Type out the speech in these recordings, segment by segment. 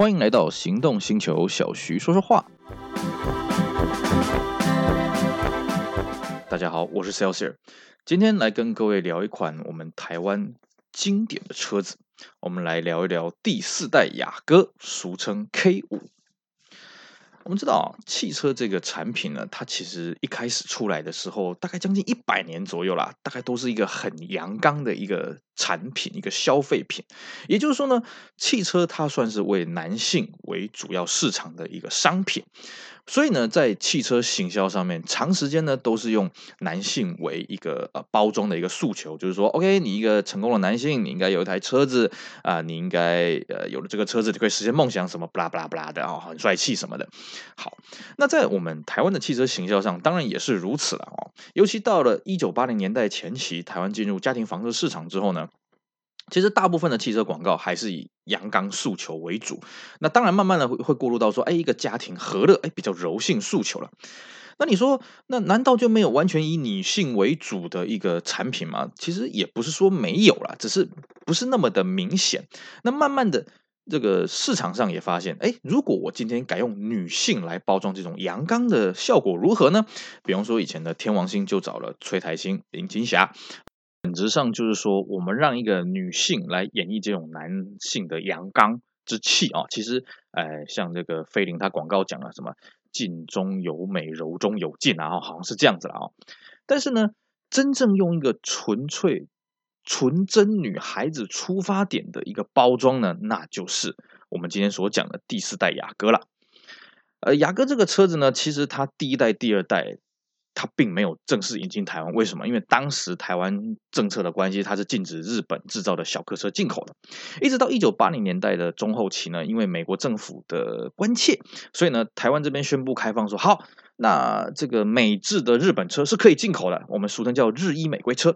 欢迎来到行动星球，小徐说说话。大家好，我是 Celsius，今天来跟各位聊一款我们台湾经典的车子，我们来聊一聊第四代雅阁，俗称 K 五。我们知道，汽车这个产品呢，它其实一开始出来的时候，大概将近一百年左右啦，大概都是一个很阳刚的一个产品，一个消费品。也就是说呢，汽车它算是为男性为主要市场的一个商品。所以呢，在汽车行销上面，长时间呢都是用男性为一个呃包装的一个诉求，就是说，OK，你一个成功的男性，你应该有一台车子啊、你应该呃有了这个车子就可以实现梦想，什么不拉不拉不拉的哦，很帅气什么的。好，那在我们台湾的汽车行销上，当然也是如此了哦。尤其到了一九八零年代前期，台湾进入家庭房车市场之后呢。其实大部分的汽车广告还是以阳刚诉求为主，那当然慢慢的会会过渡到说，哎，一个家庭和乐，哎，比较柔性诉求了。那你说，那难道就没有完全以女性为主的一个产品吗？其实也不是说没有啦，只是不是那么的明显。那慢慢的，这个市场上也发现，哎，如果我今天改用女性来包装这种阳刚的效果如何呢？比方说以前的天王星就找了崔台星、林青霞。本质上就是说，我们让一个女性来演绎这种男性的阳刚之气啊。其实，哎，像这个菲林，他广告讲了什么“静中有美，柔中有劲”啊，好像是这样子了啊。但是呢，真正用一个纯粹、纯真女孩子出发点的一个包装呢，那就是我们今天所讲的第四代雅阁了。呃，雅阁这个车子呢，其实它第一代、第二代。它并没有正式引进台湾，为什么？因为当时台湾政策的关系，它是禁止日本制造的小客车进口的。一直到一九八零年代的中后期呢，因为美国政府的关切，所以呢，台湾这边宣布开放说好。那这个美制的日本车是可以进口的，我们俗称叫日伊美规车。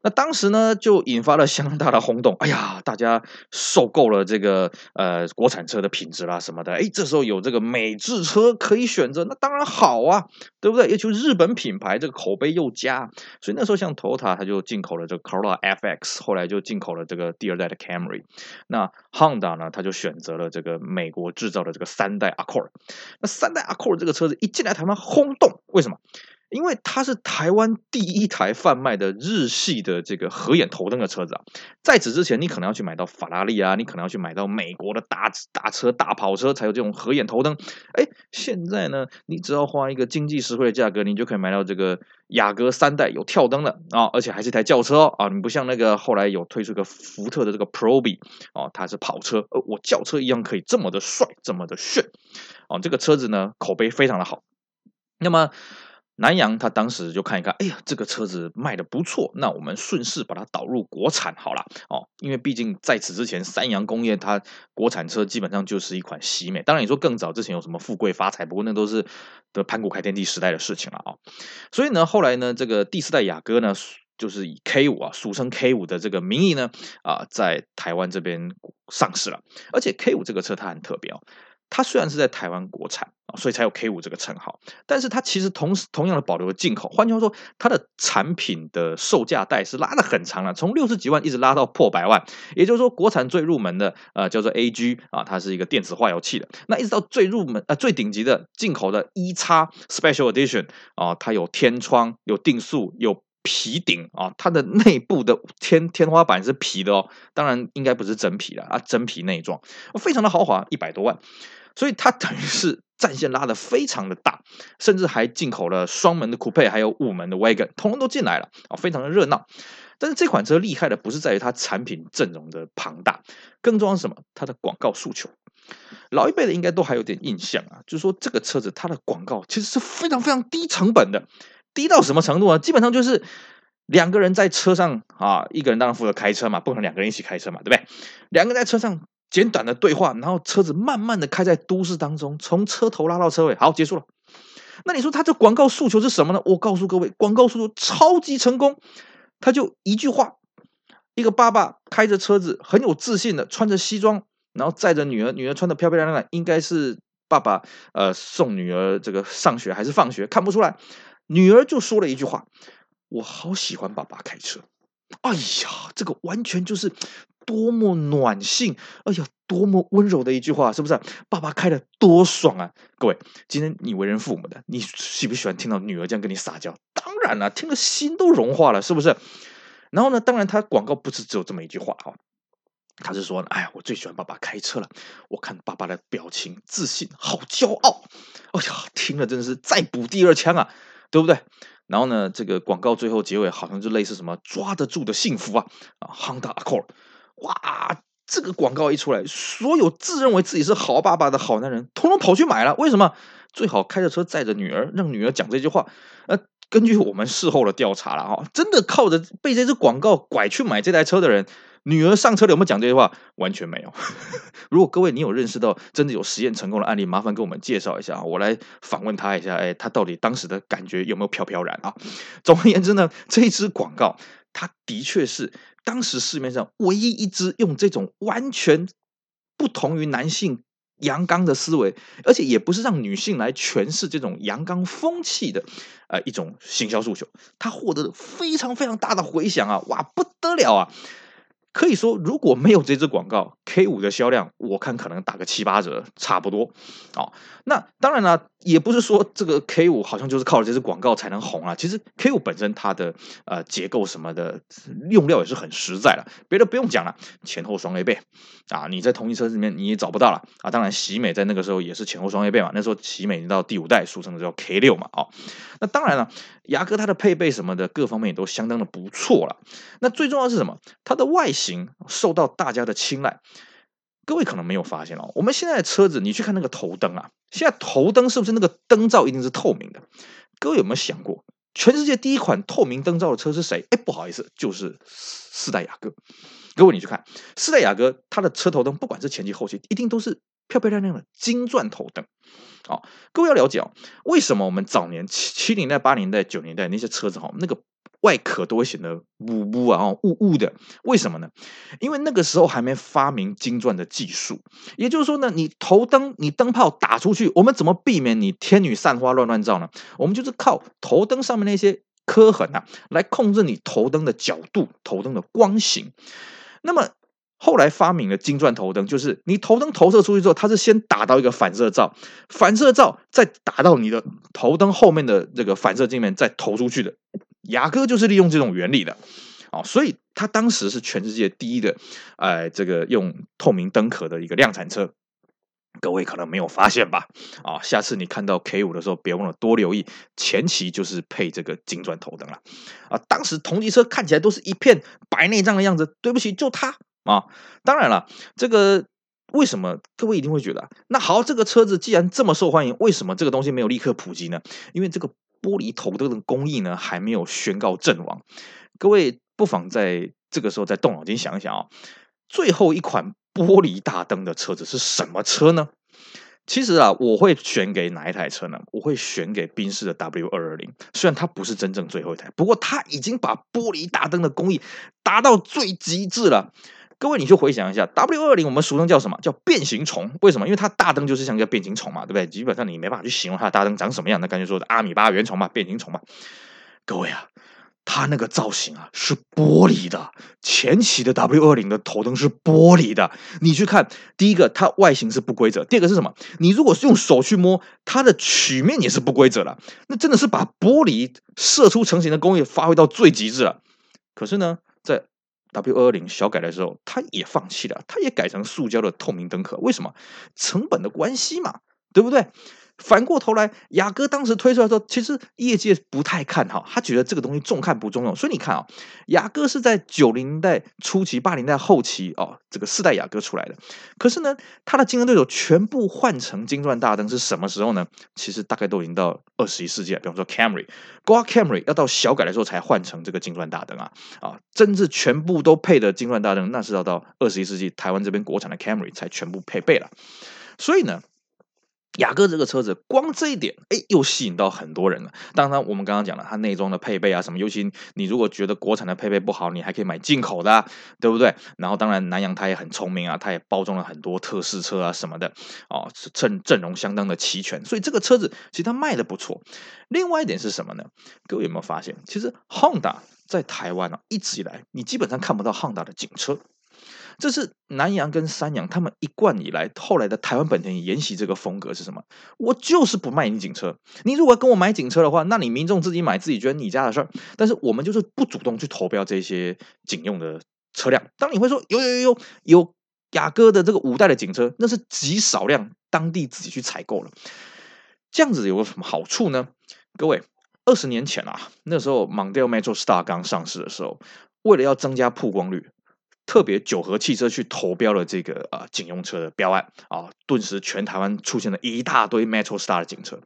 那当时呢，就引发了相当大的轰动。哎呀，大家受够了这个呃国产车的品质啦什么的。哎，这时候有这个美制车可以选择，那当然好啊，对不对？也就日本品牌，这个口碑又佳。所以那时候像 Toyota，它就进口了这个 Corolla FX，后来就进口了这个第二代的 Camry。那 Honda 呢，它就选择了这个美国制造的这个三代 Accord。那三代 Accord 这个车子一进来台湾，轰动，为什么？因为它是台湾第一台贩卖的日系的这个合眼头灯的车子啊！在此之前，你可能要去买到法拉利啊，你可能要去买到美国的大大车、大跑车才有这种合眼头灯。哎，现在呢，你只要花一个经济实惠的价格，你就可以买到这个雅阁三代有跳灯的啊，而且还是一台轿车哦啊！你不像那个后来有推出个福特的这个 Probe 哦，它是跑车，呃，我轿车一样可以这么的帅，这么的炫哦！这个车子呢，口碑非常的好。那么南阳他当时就看一看，哎呀，这个车子卖的不错，那我们顺势把它导入国产好了哦，因为毕竟在此之前，三洋工业它国产车基本上就是一款洗美。当然你说更早之前有什么富贵发财，不过那都是的盘古开天地时代的事情了啊、所以呢，后来呢，这个第四代雅阁呢，就是以 K 五啊，俗称 K 五的这个名义呢，啊，在台湾这边上市了。而且 K 五这个车它很特别哦。它虽然是在台湾国产啊，所以才有 K 五这个称号，但是它其实同时同样的保留了进口。换句话说，它的产品的售价带是拉得很长了，从六十几万一直拉到破百万。也就是说，国产最入门的呃叫做 AG 啊，它是一个电子化油器的。那一直到最入门呃最顶级的进口的 EX Special Edition 啊，它有天窗、有定速、有皮顶啊，它的内部的天天花板是皮的哦，当然应该不是真皮了啊，真皮内装，非常的豪华，一百多万。所以它等于是战线拉得非常的大，甚至还进口了双门的 Coupe，还有五门的 Wagon，统统都进来了啊，非常的热闹。但是这款车厉害的不是在于它产品阵容的庞大，更重要是什么？它的广告诉求。老一辈的应该都还有点印象啊，就是说这个车子它的广告其实是非常非常低成本的，低到什么程度啊？基本上就是两个人在车上啊，一个人当然负责开车嘛，不可能两个人一起开车嘛，对不对？两个人在车上。简短的对话，然后车子慢慢的开在都市当中，从车头拉到车尾，好，结束了。那你说他这广告诉求是什么呢？我告诉各位，广告诉求超级成功，他就一句话：一个爸爸开着车子，很有自信的穿着西装，然后载着女儿，女儿穿的漂漂亮亮，应该是爸爸呃送女儿这个上学还是放学，看不出来。女儿就说了一句话：我好喜欢爸爸开车。哎呀，这个完全就是多么暖性，哎呀，多么温柔的一句话，是不是？爸爸开的多爽啊！各位，今天你为人父母的，你喜不喜欢听到女儿这样跟你撒娇？当然了，听了心都融化了，是不是？然后呢，当然他广告不是只有这么一句话哈，他是说，哎呀，我最喜欢爸爸开车了，我看爸爸的表情自信，好骄傲，哎呀，听了真的是再补第二枪啊，对不对？然后呢，这个广告最后结尾好像就类似什么抓得住的幸福啊啊，Honda Accord，哇，这个广告一出来，所有自认为自己是好爸爸的好男人，通通跑去买了。为什么？最好开着车载着女儿，让女儿讲这句话。呃，根据我们事后的调查了哈，真的靠着被这支广告拐去买这台车的人。女儿上车有没有讲这句话？完全没有。如果各位你有认识到真的有实验成功的案例，麻烦给我们介绍一下，我来访问他一下。哎，他到底当时的感觉有没有飘飘然啊？总而言之呢，这一支广告，它的确是当时市面上唯一一支用这种完全不同于男性阳刚的思维，而且也不是让女性来诠释这种阳刚风气的呃一种行销诉求。他获得了非常非常大的回响啊！哇，不得了啊！可以说，如果没有这支广告，K 五的销量，我看可能打个七八折，差不多。哦，那当然了，也不是说这个 K5 好像就是靠着这支广告才能红啊。其实 K5 本身它的呃结构什么的用料也是很实在了，别的不用讲了，前后双 A 背啊，你在同一车子里面你也找不到了啊。当然，喜美在那个时候也是前后双 A 背嘛，那时候喜美已经到第五代，俗称的叫 K6 嘛。哦，那当然了，雅阁它的配备什么的各方面也都相当的不错了。那最重要是什么？它的外形。受到大家的青睐，各位可能没有发现哦。我们现在的车子，你去看那个头灯啊，现在头灯是不是那个灯罩一定是透明的？各位有没有想过，全世界第一款透明灯罩的车是谁？哎，不好意思，就是四代雅阁。各位你去看四代雅阁，它的车头灯不管是前期后期，一定都是漂漂亮亮的金钻头灯。哦，各位要了解哦，为什么我们早年七七零代、八零代、九零代那些车子哈，那个。外壳都会显得雾雾啊，雾雾的，为什么呢？因为那个时候还没发明金钻的技术，也就是说呢，你头灯、你灯泡打出去，我们怎么避免你天女散花乱乱照呢？我们就是靠头灯上面那些刻痕啊，来控制你头灯的角度、头灯的光型。那么后来发明了金钻头灯，就是你头灯投射出去之后，它是先打到一个反射罩，反射罩再打到你的头灯后面的这个反射镜面，再投出去的。雅阁就是利用这种原理的，哦，所以它当时是全世界第一的，哎，这个用透明灯壳的一个量产车，各位可能没有发现吧？啊，下次你看到 K5 的时候，别忘了多留意前期就是配这个金钻头灯了，啊，当时同级车看起来都是一片白内障的样子，对不起，就它啊，当然了，这个为什么各位一定会觉得，那好，这个车子既然这么受欢迎，为什么这个东西没有立刻普及呢？因为这个。玻璃头灯的工艺呢，还没有宣告阵亡。各位不妨在这个时候再动脑筋想一想啊、最后一款玻璃大灯的车子是什么车呢？其实啊，我会选给哪一台车呢？我会选给宾士的 W 二二零。虽然它不是真正最后一台，不过它已经把玻璃大灯的工艺达到最极致了。各位，你就回想一下，W 二零我们俗称叫什么？叫变形虫。为什么？因为它大灯就是像一个变形虫嘛，对不对？基本上你没办法去形容它的大灯长什么样，那感觉说的阿米巴原虫嘛，变形虫嘛。各位啊，它那个造型啊是玻璃的，前期的 W 二零的头灯是玻璃的。你去看，第一个它外形是不规则，第二个是什么？你如果是用手去摸，它的曲面也是不规则的。那真的是把玻璃射出成型的工艺发挥到最极致了。可是呢，在 W 二二零小改的时候，他也放弃了，他也改成塑胶的透明灯壳。为什么？成本的关系嘛，对不对？反过头来，雅阁当时推出来说，其实业界不太看好，他觉得这个东西重看不重用。所以你看啊、哦，雅阁是在九零代初期、八零代后期哦，这个四代雅阁出来的。可是呢，它的竞争对手全部换成金钻大灯是什么时候呢？其实大概都已经到二十一世纪了。比方说 Camry，刮 Camry 要到小改的时候才换成这个金钻大灯啊啊，真是全部都配的金钻大灯，那是要到二十一世纪台湾这边国产的 Camry 才全部配备了。所以呢。雅阁这个车子，光这一点，哎，又吸引到很多人了。当然，我们刚刚讲了，它内装的配备啊，什么，尤其你如果觉得国产的配备不好，你还可以买进口的，对不对？然后，当然，南阳它也很聪明啊，它也包装了很多特试车啊什么的，哦，阵阵容相当的齐全，所以这个车子其实它卖的不错。另外一点是什么呢？各位有没有发现，其实 Honda 在台湾啊，一直以来你基本上看不到 Honda 的警车。这是南阳跟三阳他们一贯以来，后来的台湾本田沿袭这个风格是什么？我就是不卖你警车，你如果跟我买警车的话，那你民众自己买自己觉得你家的事儿。但是我们就是不主动去投标这些警用的车辆。当你会说有有有有有雅阁的这个五代的警车，那是极少量当地自己去采购了。这样子有个什么好处呢？各位，二十年前啊，那时候 Mondeo Metro Star 刚上市的时候，为了要增加曝光率。特别九和汽车去投标了这个呃警用车的标案啊，顿时全台湾出现了一大堆 Metro Star 的警车。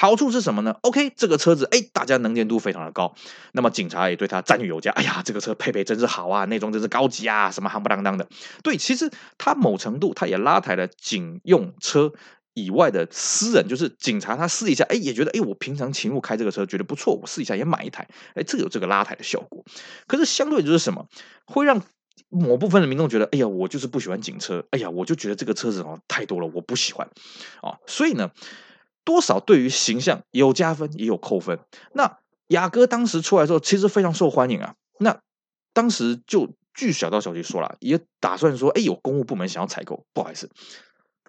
好处是什么呢？OK，这个车子哎，大家能见度非常的高，那么警察也对它赞誉有加。哎呀，这个车配备真是好啊，内装真是高级啊，什么夯不啷当的。对，其实它某程度它也拉抬了警用车以外的私人，就是警察他试一下，哎，也觉得哎，我平常勤务开这个车觉得不错，我试一下也买一台，哎，这有这个拉抬的效果。可是相对就是什么，会让某部分的民众觉得，哎呀，我就是不喜欢警车，哎呀，我就觉得这个车子哦太多了，我不喜欢，啊，所以呢，多少对于形象有加分也有扣分。那雅阁当时出来之后，其实非常受欢迎啊。那当时就据小道消息说了，也打算说，哎，有公务部门想要采购，不好意思，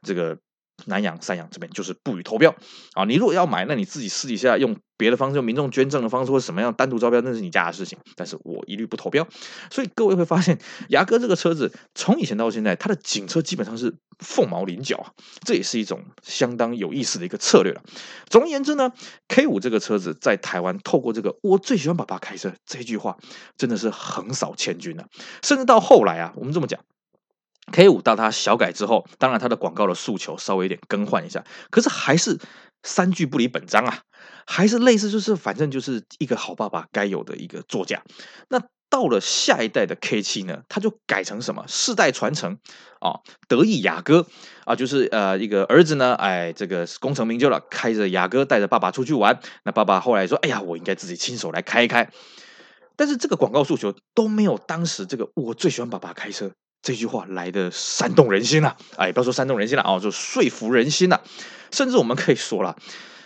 这个。南阳、三阳这边就是不予投标啊！你如果要买，那你自己私底下用别的方式，用民众捐赠的方式，或者什么样单独招标，那是你家的事情。但是我一律不投标。所以各位会发现，牙哥这个车子从以前到现在，它的警车基本上是凤毛麟角啊！这也是一种相当有意思的一个策略了。总而言之呢，K 五这个车子在台湾透过这个“我最喜欢爸爸开车”这句话，真的是横扫千军了。甚至到后来啊，我们这么讲。K 五到它小改之后，当然它的广告的诉求稍微有点更换一下，可是还是三句不离本章啊，还是类似，就是反正就是一个好爸爸该有的一个座驾。那到了下一代的 K 七呢，它就改成什么世代传承啊，得意雅阁啊，就是呃一个儿子呢，哎，这个功成名就了，开着雅阁带着爸爸出去玩。那爸爸后来说，哎呀，我应该自己亲手来开一开。但是这个广告诉求都没有当时这个我最喜欢爸爸开车。这句话来的煽动人心呐、啊，哎，不要说煽动人心了啊，就说服人心了。甚至我们可以说了，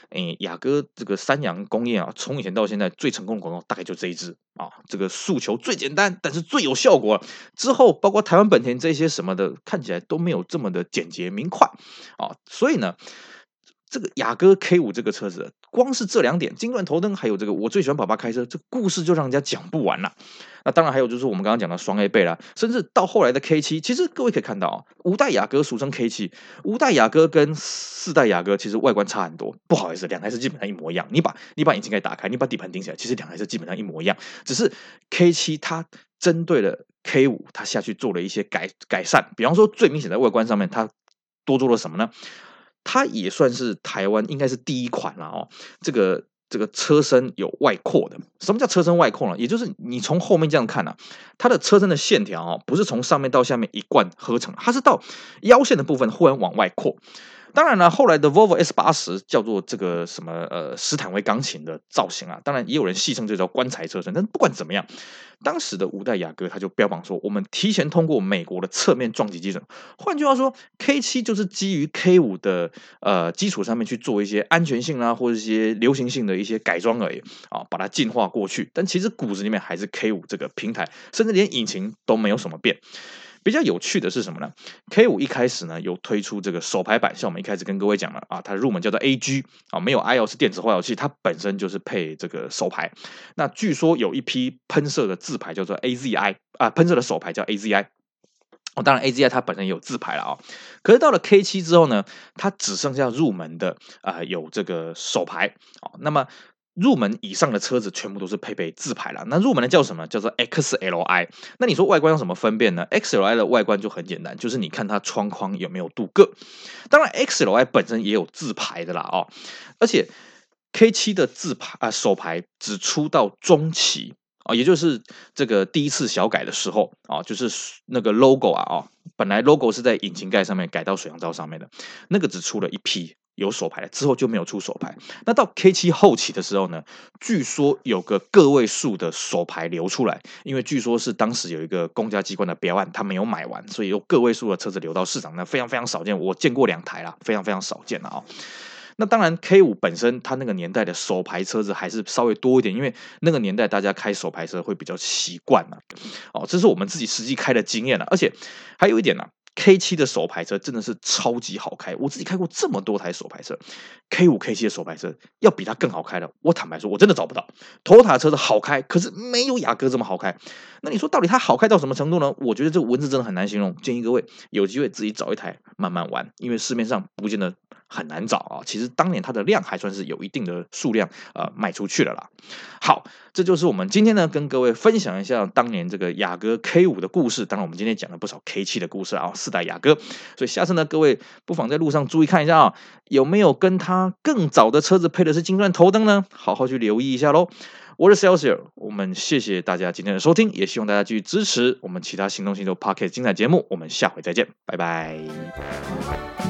哎，雅阁这个三洋工业啊，从以前到现在最成功的广告大概就这一支啊，这个诉求最简单，但是最有效果。之后包括台湾本田这些什么的，看起来都没有这么的简洁明快啊。所以呢，这个雅阁 K 五这个车子，光是这两点，金钻头灯，还有这个我最喜欢爸爸开车，这故事就让人家讲不完了。那当然还有就是我们刚刚讲的双 A 倍啦，甚至到后来的 K 七，其实各位可以看到啊，五代雅阁俗称 K 七，五代雅阁跟四代雅阁其实外观差很多。不好意思，两台车基本上一模一样。你把你把引擎盖打开，你把底盘顶起来，其实两台车基本上一模一样。只是 K 七它针对了 K 五，它下去做了一些改改善。比方说最明显在外观上面，它多做了什么呢？它也算是台湾应该是第一款了哦，这个。这个车身有外扩的，什么叫车身外扩呢？也就是你从后面这样看啊，它的车身的线条哦，不是从上面到下面一贯合成，它是到腰线的部分忽然往外扩。当然了，后来的 Volvo S 八十叫做这个什么呃斯坦威钢琴的造型啊，当然也有人戏称这叫棺材车身。但不管怎么样，当时的五代雅阁它就标榜说，我们提前通过美国的侧面撞击基准。换句话说，K 七就是基于 K 五的呃基础上面去做一些安全性啊，或者一些流行性的一些改装而已啊，把它进化过去。但其实骨子里面还是 K 五这个平台，甚至连引擎都没有什么变。比较有趣的是什么呢？K 五一开始呢有推出这个手排版，像我们一开始跟各位讲了啊，它入门叫做 AG 啊，没有 iOS 电子化油器，它本身就是配这个手排。那据说有一批喷射的自排叫做 AZI 啊，喷射的手排叫 AZI。哦，当然 AZI 它本身也有自排了啊。可是到了 K 七之后呢，它只剩下入门的啊、有这个手排啊。那么入门以上的车子全部都是配备自排了。那入门的叫什么？叫做 XLI。那你说外观有什么分辨呢？XLI 的外观就很简单，就是你看它窗框有没有镀铬。当然，XLI 本身也有自排的啦哦。而且 K7 的自排啊手排只出到中期啊，也就是这个第一次小改的时候啊，就是那个 logo 啊哦，本来 logo 是在引擎盖上面改到水箱罩上面的，那个只出了一批。有手牌之后就没有出手牌。那到 K 七后期的时候呢，据说有个个位数的手牌流出来，因为据说是当时有一个公家机关的标案，他没有买完，所以有个位数的车子流到市场，那非常非常少见。我见过两台啦，非常非常少见了啊。那当然，K 五本身它那个年代的手牌车子还是稍微多一点，因为那个年代大家开手牌车会比较习惯嘛。哦，这是我们自己实际开的经验了。而且还有一点呢、，K 七的手排车真的是超级好开。我自己开过这么多台手排车，K 五、K 七的手排车要比它更好开的，我坦白说，我真的找不到。头塔车的好开，可是没有雅阁这么好开。那你说到底它好开到什么程度呢？我觉得这个文字真的很难形容。建议各位有机会自己找一台慢慢玩，因为市面上不见得。很难找啊！其实当年它的量还算是有一定的数量，呃，卖出去了啦。好，这就是我们今天呢跟各位分享一下当年这个雅阁 K 五的故事。当然，我们今天讲了不少 K 七的故事啊，四代雅阁。所以下次呢，各位不妨在路上注意看一下啊，有没有跟它更早的车子配的是金钻头灯呢？好好去留意一下喽。我是 Celsius，我们谢谢大家今天的收听，也希望大家继续支持我们其他行动星球 Podcast 精彩节目。我们下回再见，拜拜。